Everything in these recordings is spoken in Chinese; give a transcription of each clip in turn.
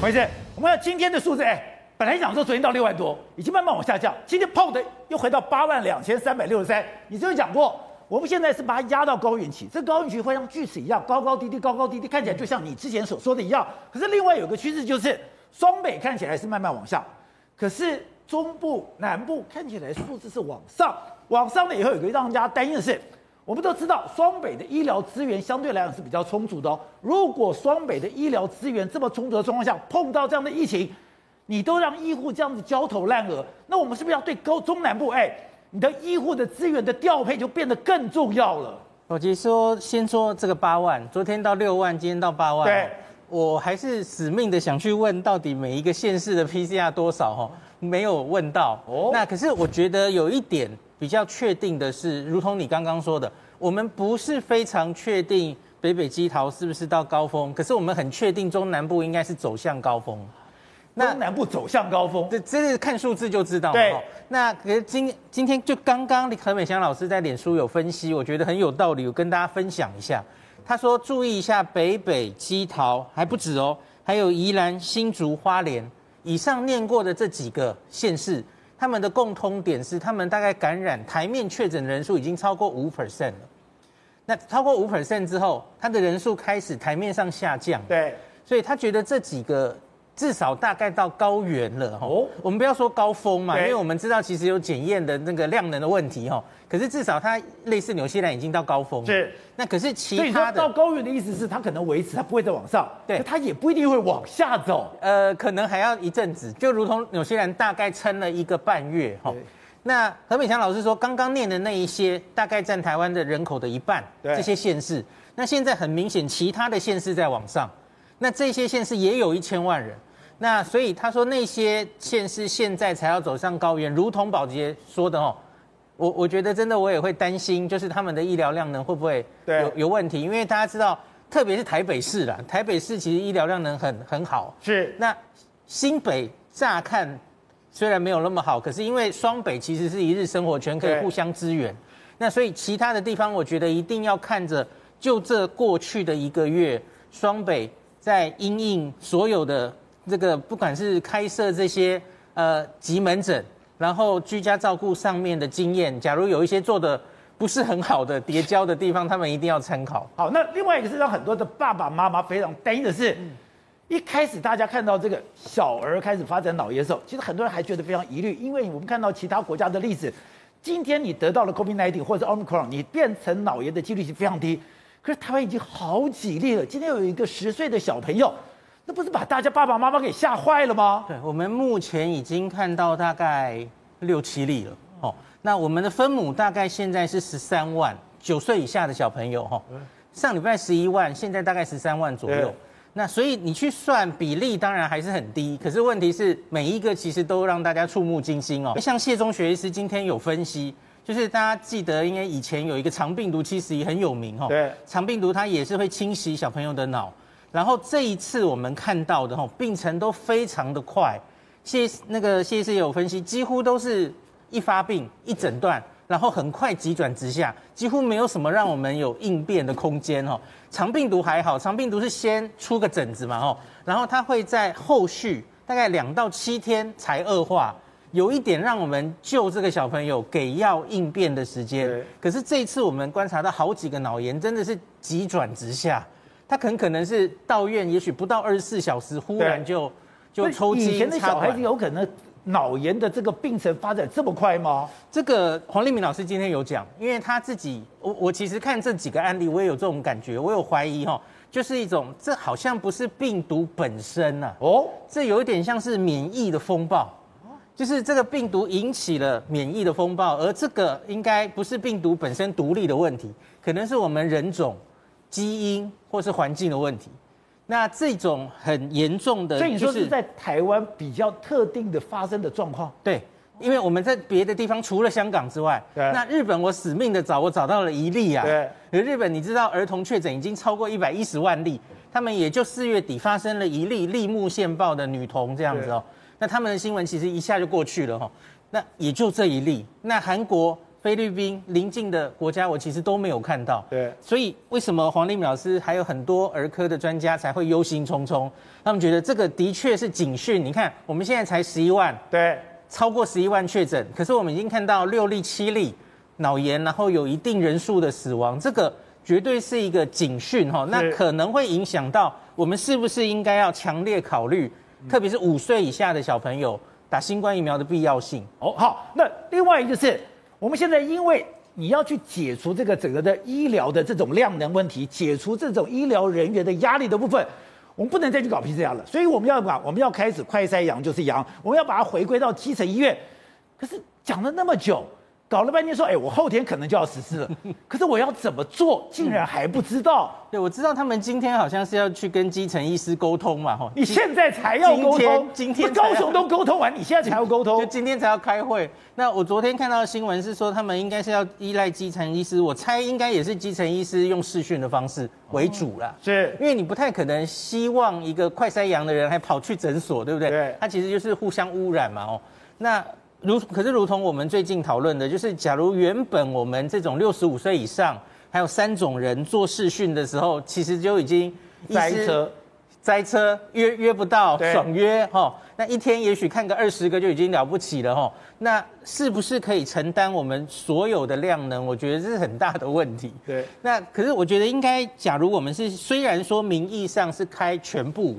回事？我们看今天的数字，哎，本来讲说昨天到六万多，已经慢慢往下降，今天砰的又回到八万两千三百六十三。你之前讲过，我们现在是把它压到高原期，这高原期会像锯齿一样高高低低，高高低低，看起来就像你之前所说的一样。可是另外有个趋势就是，双北看起来是慢慢往下，可是中部、南部看起来数字是往上，往上了以后有个让人家担心的是。我们都知道，双北的医疗资源相对来讲是比较充足的哦。如果双北的医疗资源这么充足的状况下，碰到这样的疫情，你都让医护这样子焦头烂额，那我们是不是要对高中南部，哎，你的医护的资源的调配就变得更重要了？我其实说，先说这个八万，昨天到六万，今天到八万，对，我还是死命的想去问，到底每一个县市的 PCR 多少？哈，没有问到。哦，那可是我觉得有一点。比较确定的是，如同你刚刚说的，我们不是非常确定北北基桃是不是到高峰，可是我们很确定中南部应该是走向高峰。那中南部走向高峰，这这是看数字就知道。对。那可是今今天就刚刚何美香老师在脸书有分析，我觉得很有道理，我跟大家分享一下。他说注意一下北北基桃还不止哦，还有宜兰、新竹、花莲以上念过的这几个县市。他们的共通点是，他们大概感染台面确诊人数已经超过五 percent 了。那超过五 percent 之后，他的人数开始台面上下降。对，所以他觉得这几个。至少大概到高原了哦，我们不要说高峰嘛，因为我们知道其实有检验的那个量能的问题哈。可是至少它类似纽西兰已经到高峰了。是。那可是其他的到高原的意思是它可能维持，它不会再往上。对。它也不一定会往下走。呃，可能还要一阵子，就如同纽西兰大概撑了一个半月哈。那何美强老师说，刚刚念的那一些大概占台湾的人口的一半，这些县市。那现在很明显，其他的县市在往上，那这些县市也有一千万人。那所以他说那些县市现在才要走上高原，如同宝杰说的哦，我我觉得真的我也会担心，就是他们的医疗量能会不会有有问题？因为大家知道，特别是台北市啦，台北市其实医疗量能很很好。是。那新北乍看虽然没有那么好，可是因为双北其实是一日生活圈，可以互相支援。那所以其他的地方，我觉得一定要看着，就这过去的一个月，双北在因应所有的。这个不管是开设这些呃急门诊，然后居家照顾上面的经验，假如有一些做的不是很好的叠交的地方，他们一定要参考。好，那另外一个是让很多的爸爸妈妈非常担心的是，一开始大家看到这个小儿开始发展脑炎的时候，其实很多人还觉得非常疑虑，因为我们看到其他国家的例子，今天你得到了 COVID-19 或者 Omicron，你变成脑炎的几率是非常低，可是台湾已经好几例了，今天有一个十岁的小朋友。那不是把大家爸爸妈妈给吓坏了吗？对，我们目前已经看到大概六七例了。哦，那我们的分母大概现在是十三万，九岁以下的小朋友哈。上礼拜十一万，现在大概十三万左右。那所以你去算比例，当然还是很低。可是问题是，每一个其实都让大家触目惊心哦。像谢中学医师今天有分析，就是大家记得，因为以前有一个肠病毒，其实也很有名哦。对，肠病毒它也是会侵袭小朋友的脑。然后这一次我们看到的哈，病程都非常的快。谢那个谢医师也有分析，几乎都是一发病一诊断，然后很快急转直下，几乎没有什么让我们有应变的空间哦。肠病毒还好，肠病毒是先出个疹子嘛哦，然后它会在后续大概两到七天才恶化，有一点让我们救这个小朋友给药应变的时间。可是这一次我们观察到好几个脑炎真的是急转直下。他很可能是到院，也许不到二十四小时，忽然就就抽筋。以前的小孩子有可能脑炎的这个病程发展这么快吗？这个黄立明老师今天有讲，因为他自己，我我其实看这几个案例，我也有这种感觉，我有怀疑哈，就是一种这好像不是病毒本身呐、啊，哦，这有一点像是免疫的风暴，就是这个病毒引起了免疫的风暴，而这个应该不是病毒本身独立的问题，可能是我们人种。基因或是环境的问题，那这种很严重的，所以你说是在台湾比较特定的发生的状况。对，因为我们在别的地方除了香港之外，对，那日本我死命的找，我找到了一例啊。对，而日本你知道儿童确诊已经超过一百一十万例，他们也就四月底发生了一例立木县报的女童这样子哦。那他们的新闻其实一下就过去了哈，那也就这一例。那韩国菲律宾邻近的国家，我其实都没有看到。对，所以为什么黄立敏老师还有很多儿科的专家才会忧心忡忡？他们觉得这个的确是警讯。你看，我们现在才十一万，对，超过十一万确诊，可是我们已经看到六例、七例脑炎，然后有一定人数的死亡，这个绝对是一个警讯哈。那可能会影响到我们是不是应该要强烈考虑，特别是五岁以下的小朋友。打新冠疫苗的必要性哦，好，那另外一个是，我们现在因为你要去解除这个整个的医疗的这种量能问题，解除这种医疗人员的压力的部分，我们不能再去搞 PCR 了，所以我们要把我们要开始快筛阳就是阳，我们要把它回归到基层医院。可是讲了那么久。搞了半天说，哎，我后天可能就要实施了，可是我要怎么做，竟然还不知道。对，我知道他们今天好像是要去跟基层医师沟通嘛，哈。你现在才要沟通，今天高雄都沟通完，你现在才要沟通，就今天才要开会。那我昨天看到的新闻是说，他们应该是要依赖基层医师，我猜应该也是基层医师用视讯的方式为主啦。是，因为你不太可能希望一个快塞阳的人还跑去诊所，对不对？对。他其实就是互相污染嘛，哦，那。如可是，如同我们最近讨论的，就是假如原本我们这种六十五岁以上还有三种人做视讯的时候，其实就已经塞车，塞车约约不到，爽约哈。那一天也许看个二十个就已经了不起了哈。那是不是可以承担我们所有的量能？我觉得这是很大的问题。对。那可是我觉得应该，假如我们是虽然说名义上是开全部，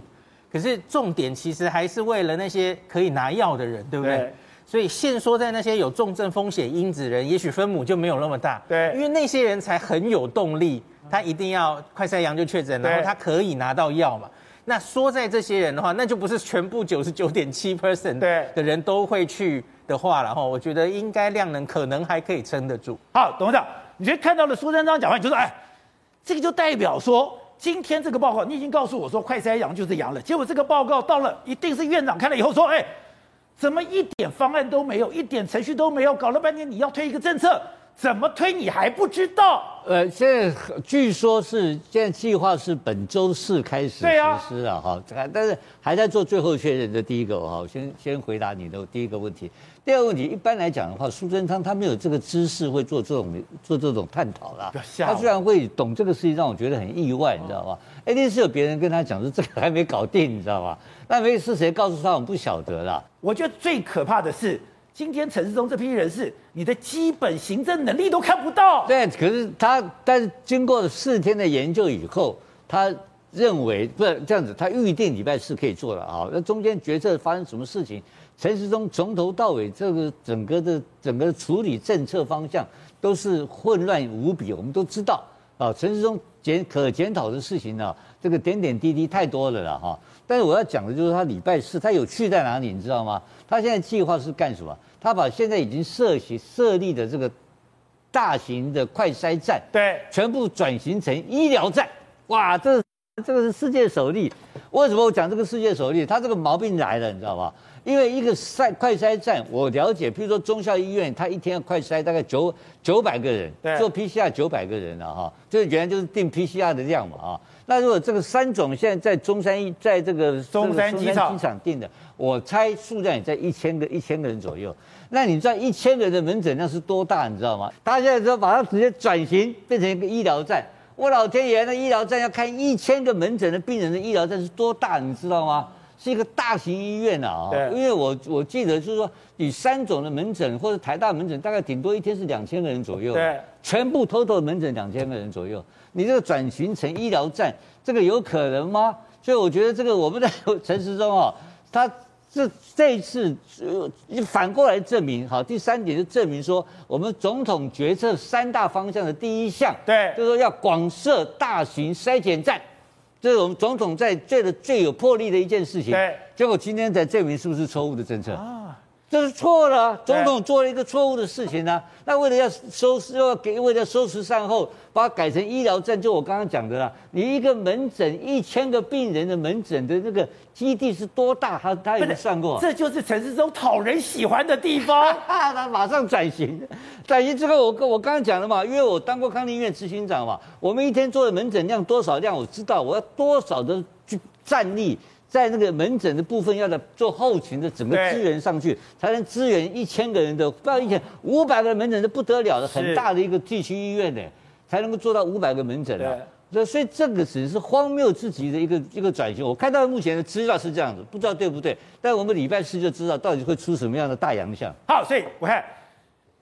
可是重点其实还是为了那些可以拿药的人，对不对？对所以限缩在那些有重症风险因子人，也许分母就没有那么大。对，因为那些人才很有动力，他一定要快筛阳就确诊，然后他可以拿到药嘛。那说在这些人的话，那就不是全部九十九点七 percent 的人都会去的话了哈。我觉得应该量能可能还可以撑得住。好，董事长，你觉得看到了苏三章讲话，你就说，哎，这个就代表说，今天这个报告你已经告诉我说快筛阳就是阳了，结果这个报告到了，一定是院长看了以后说，哎。怎么一点方案都没有，一点程序都没有，搞了半天你要推一个政策，怎么推你还不知道？呃，现在据说是现在计划是本周四开始实施了哈，但是还在做最后确认的第一个哈，先先回答你的第一个问题。第二个问题，一般来讲的话，苏贞昌他没有这个知识会做这种做这种探讨啦。他居然会懂这个事情，让我觉得很意外，你知道吧？一定是有别人跟他讲说这个还没搞定，你知道吧？那没是谁告诉他，我们不晓得啦。我觉得最可怕的是，今天陈时中这批人士，你的基本行政能力都看不到。对，可是他，但是经过四天的研究以后，他认为不是这样子，他预定礼拜四可以做了啊。那中间决策发生什么事情？陈时中从头到尾，这个整个的整个处理政策方向都是混乱无比，我们都知道啊。陈时中检可检讨的事情呢，这个点点滴滴太多了了哈。但是我要讲的就是他礼拜四他有趣在哪里，你知道吗？他现在计划是干什么？他把现在已经设起设立的这个大型的快筛站，对，全部转型成医疗站。哇，这这个是世界首例。为什么我讲这个世界首例？他这个毛病来了，你知道吧？因为一个筛快筛站，我了解，譬如说中校医院，他一天要快筛大概九九百个人，做 PCR 九百个人了哈，就是原来就是定 PCR 的量嘛啊。那如果这个三种现在在中山一，在这个中山机场机场定的，我猜数量也在一千个一千个人左右。那你知道一千个人的门诊量是多大？你知道吗？他现在说把它直接转型变成一个医疗站，我老天爷，那医疗站要看一千个门诊的病人的医疗站是多大？你知道吗？是一个大型医院啊，对，因为我我记得就是说，你三种的门诊或者台大门诊，大概顶多一天是两千个人左右，对，全部 total 门诊两千个人左右，你这个转型成医疗站，这个有可能吗？所以我觉得这个我们的陈时中啊，他这这一次呃反过来证明，好，第三点就证明说，我们总统决策三大方向的第一项，对，就是说要广设大型筛检站。这是我们总统在做的最有魄力的一件事情。对，结果今天才证明是不是错误的政策啊？这是错了，总统做了一个错误的事情呢、啊。那为了要收拾，又要给，为了收拾善后，把它改成医疗站，就我刚刚讲的啦。你一个门诊一千个病人的门诊的这个基地是多大？他他也算过？这就是陈时中讨人喜欢的地方。他马上转型，转型之后，我跟我刚刚讲了嘛，因为我当过康宁医院执行长嘛，我们一天做的门诊量多少量我知道，我要多少的去战力。在那个门诊的部分要的做后勤的整个资源上去，才能支援一千个人的，不要一千五百个门诊是不得了的，很大的一个地区医院呢，才能够做到五百个门诊啊。所以所以这个只是荒谬至极的一个一个转型。我看到目前的资料是这样子，不知道对不对？但我们礼拜四就知道到底会出什么样的大洋相。好，所以我看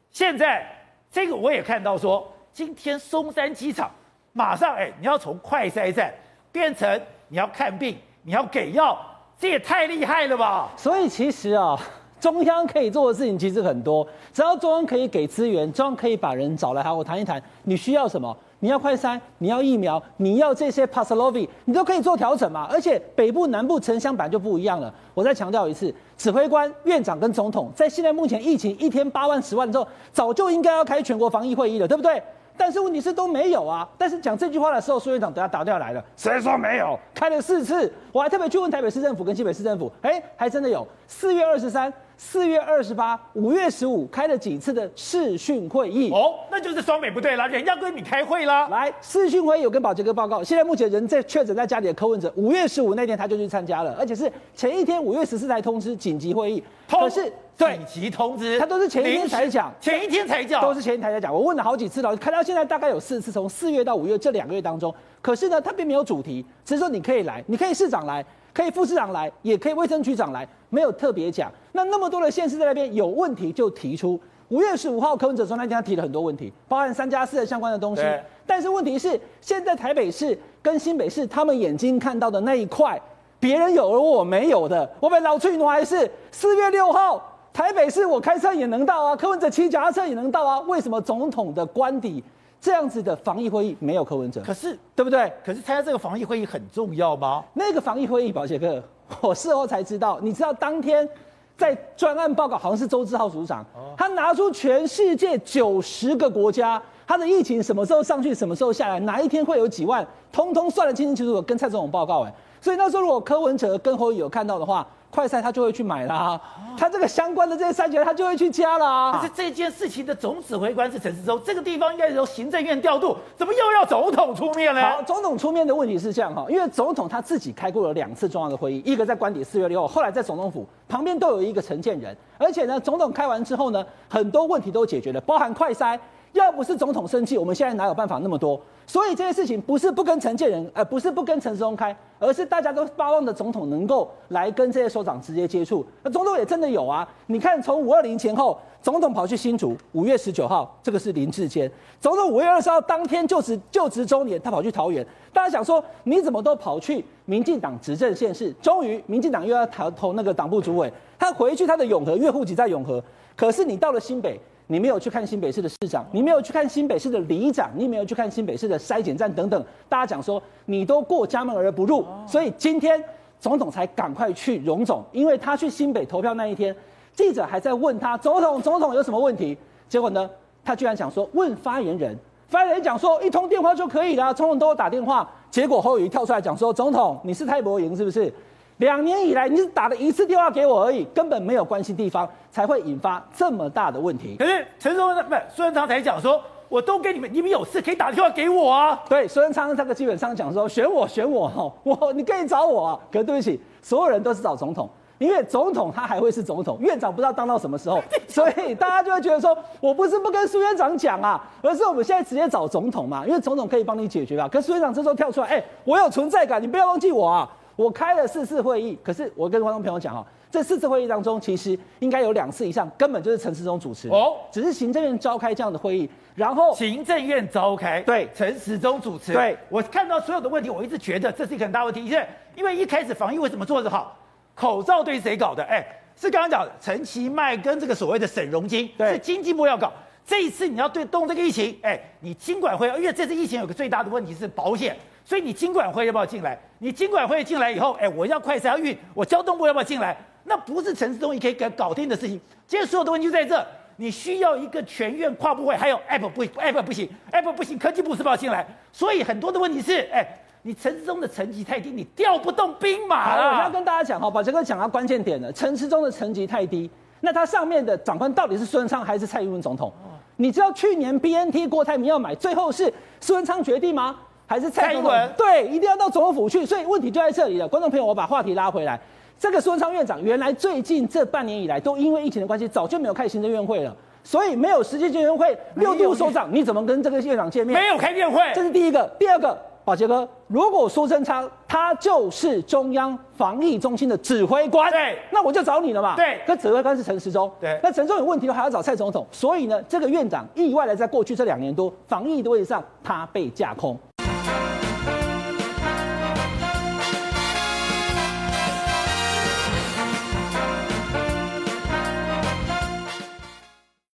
现在这个我也看到说，今天松山机场马上哎，你要从快筛站变成你要看病。你要给药，这也太厉害了吧！所以其实啊，中央可以做的事情其实很多，只要中央可以给资源，中央可以把人找来，好，我谈一谈，你需要什么？你要快筛，你要疫苗，你要这些 Paxlovid，你都可以做调整嘛。而且北部、南部城乡版就不一样了。我再强调一次，指挥官、院长跟总统，在现在目前疫情一天八万、十万之后，早就应该要开全国防疫会议了，对不对？但是问题是都没有啊！但是讲这句话的时候，苏院长等下打掉来了，谁说没有？开了四次，我还特别去问台北市政府跟新北市政府，哎，还真的有。四月二十三、四月二十八、五月十五开了几次的视讯会议哦，那就是双北不对了，人家跟你开会啦。来，视讯会议有跟宝杰哥报告，现在目前人在确诊在家里的柯文哲，五月十五那天他就去参加了，而且是前一天五月十四才通知紧急会议，通可是。对，紧急通知，他都是前一天才讲，前一天才讲，都是前一天才讲。我问了好几次了，开到现在大概有四次，从四月到五月这两个月当中，可是呢，他并没有主题，只是说你可以来，你可以市长来，可以副市长来，也可以卫生局长来，没有特别讲。那那么多的县市在那边有问题就提出。五月十五号柯文哲说那天他提了很多问题，包含三加四的相关的东西。但是问题是，现在台北市跟新北市他们眼睛看到的那一块，别人有而我没有的，我们老去挪还是四月六号。台北市我开车也能到啊，柯文哲骑脚踏车也能到啊，为什么总统的官邸这样子的防疫会议没有柯文哲？可是对不对？可是参加这个防疫会议很重要吗？那个防疫会议，保杰哥，我事后才知道，你知道当天在专案报告好像是周志浩组长，他拿出全世界九十个国家，他的疫情什么时候上去，什么时候下来，哪一天会有几万，通通算得清清楚楚，跟蔡总统报告哎，所以那时候如果柯文哲跟侯友宜有看到的话。快筛他就会去买啦，他这个相关的这些筛检他就会去加啦。可是这件事情的总指挥官是陈时中，这个地方应该是由行政院调度，怎么又要总统出面呢？好，总统出面的问题是这样哈，因为总统他自己开过了两次重要的会议，一个在官邸四月六号，后来在总统府旁边都有一个承建人，而且呢，总统开完之后呢，很多问题都解决了，包含快筛。要不是总统生气，我们现在哪有办法那么多？所以这些事情不是不跟陈建仁，呃，不是不跟陈时中开，而是大家都巴望的总统能够来跟这些首长直接接触。那总统也真的有啊，你看从五二零前后，总统跑去新竹，五月十九号，这个是林志坚，总统五月二十号当天就职就职周年，他跑去桃园，大家想说你怎么都跑去民进党执政县市？终于民进党又要投投那个党部主委，他回去他的永和，因为户籍在永和，可是你到了新北。你没有去看新北市的市长，你没有去看新北市的里长，你没有去看新北市的筛检站等等，大家讲说你都过家门而不入，所以今天总统才赶快去荣总，因为他去新北投票那一天，记者还在问他总统总统有什么问题，结果呢，他居然讲说问发言人，发言人讲说一通电话就可以了，总统都有打电话，结果侯友宜跳出来讲说总统你是太伯赢是不是？两年以来，你只打了一次电话给我而已，根本没有关心地方，才会引发这么大的问题。可是陈时中不是苏贞昌才讲说，我都给你们，你们有事可以打电话给我啊。对，苏贞昌这个基本上讲说，选我选我哈，我你可以找我啊。可是对不起，所有人都是找总统，因为总统他还会是总统，院长不知道当到什么时候，所以大家就会觉得说，我不是不跟苏院长讲啊，而是我们现在直接找总统嘛，因为总统可以帮你解决啊。可是苏院长这时候跳出来，哎，我有存在感，你不要忘记我啊。我开了四次会议，可是我跟观众朋友讲哈，这四次会议当中，其实应该有两次以上根本就是陈时中主持哦，只是行政院召开这样的会议，然后行政院召开，对，陈时中主持，对，我看到所有的问题，我一直觉得这是一个很大问题，因为因为一开始防疫为什么做得好，口罩对谁搞的？哎，是刚刚讲的陈其迈跟这个所谓的沈荣金，对，是经济部要搞，这一次你要对动这个疫情，哎，你金管会，因为这次疫情有个最大的问题是保险。所以你金管会要不要进来？你金管会进来以后，哎，我要快筛要运，我交通部要不要进来？那不是陈时中也可以搞搞定的事情。今天所有的问题就在这，你需要一个全院跨部会，还有 App 不 App 不行，App 不行，科技部是不要进来？所以很多的问题是，哎，你陈时中的层级太低，你调不动兵马了。我要跟大家讲哈，把这个讲到关键点了。陈时中的层级太低，那他上面的长官到底是苏贞昌还是蔡英文总统？你知道去年 BNT 郭台铭要买，最后是苏贞昌决定吗？还是蔡英文对，一定要到总统府去。所以问题就在这里了。观众朋友，我把话题拉回来，这个苏贞昌院长原来最近这半年以来都因为疫情的关系，早就没有开行政院会了，所以没有实际见面会。六度首长你怎么跟这个院长见面？没有开院会，这是第一个。第二个。宝杰哥，如果苏贞昌他就是中央防疫中心的指挥官，对，那我就找你了嘛。对，那指挥官是陈时中，对，那陈时中有问题的话还要找蔡总统，所以呢，这个院长意外的在过去这两年多防疫的位置上他被架空。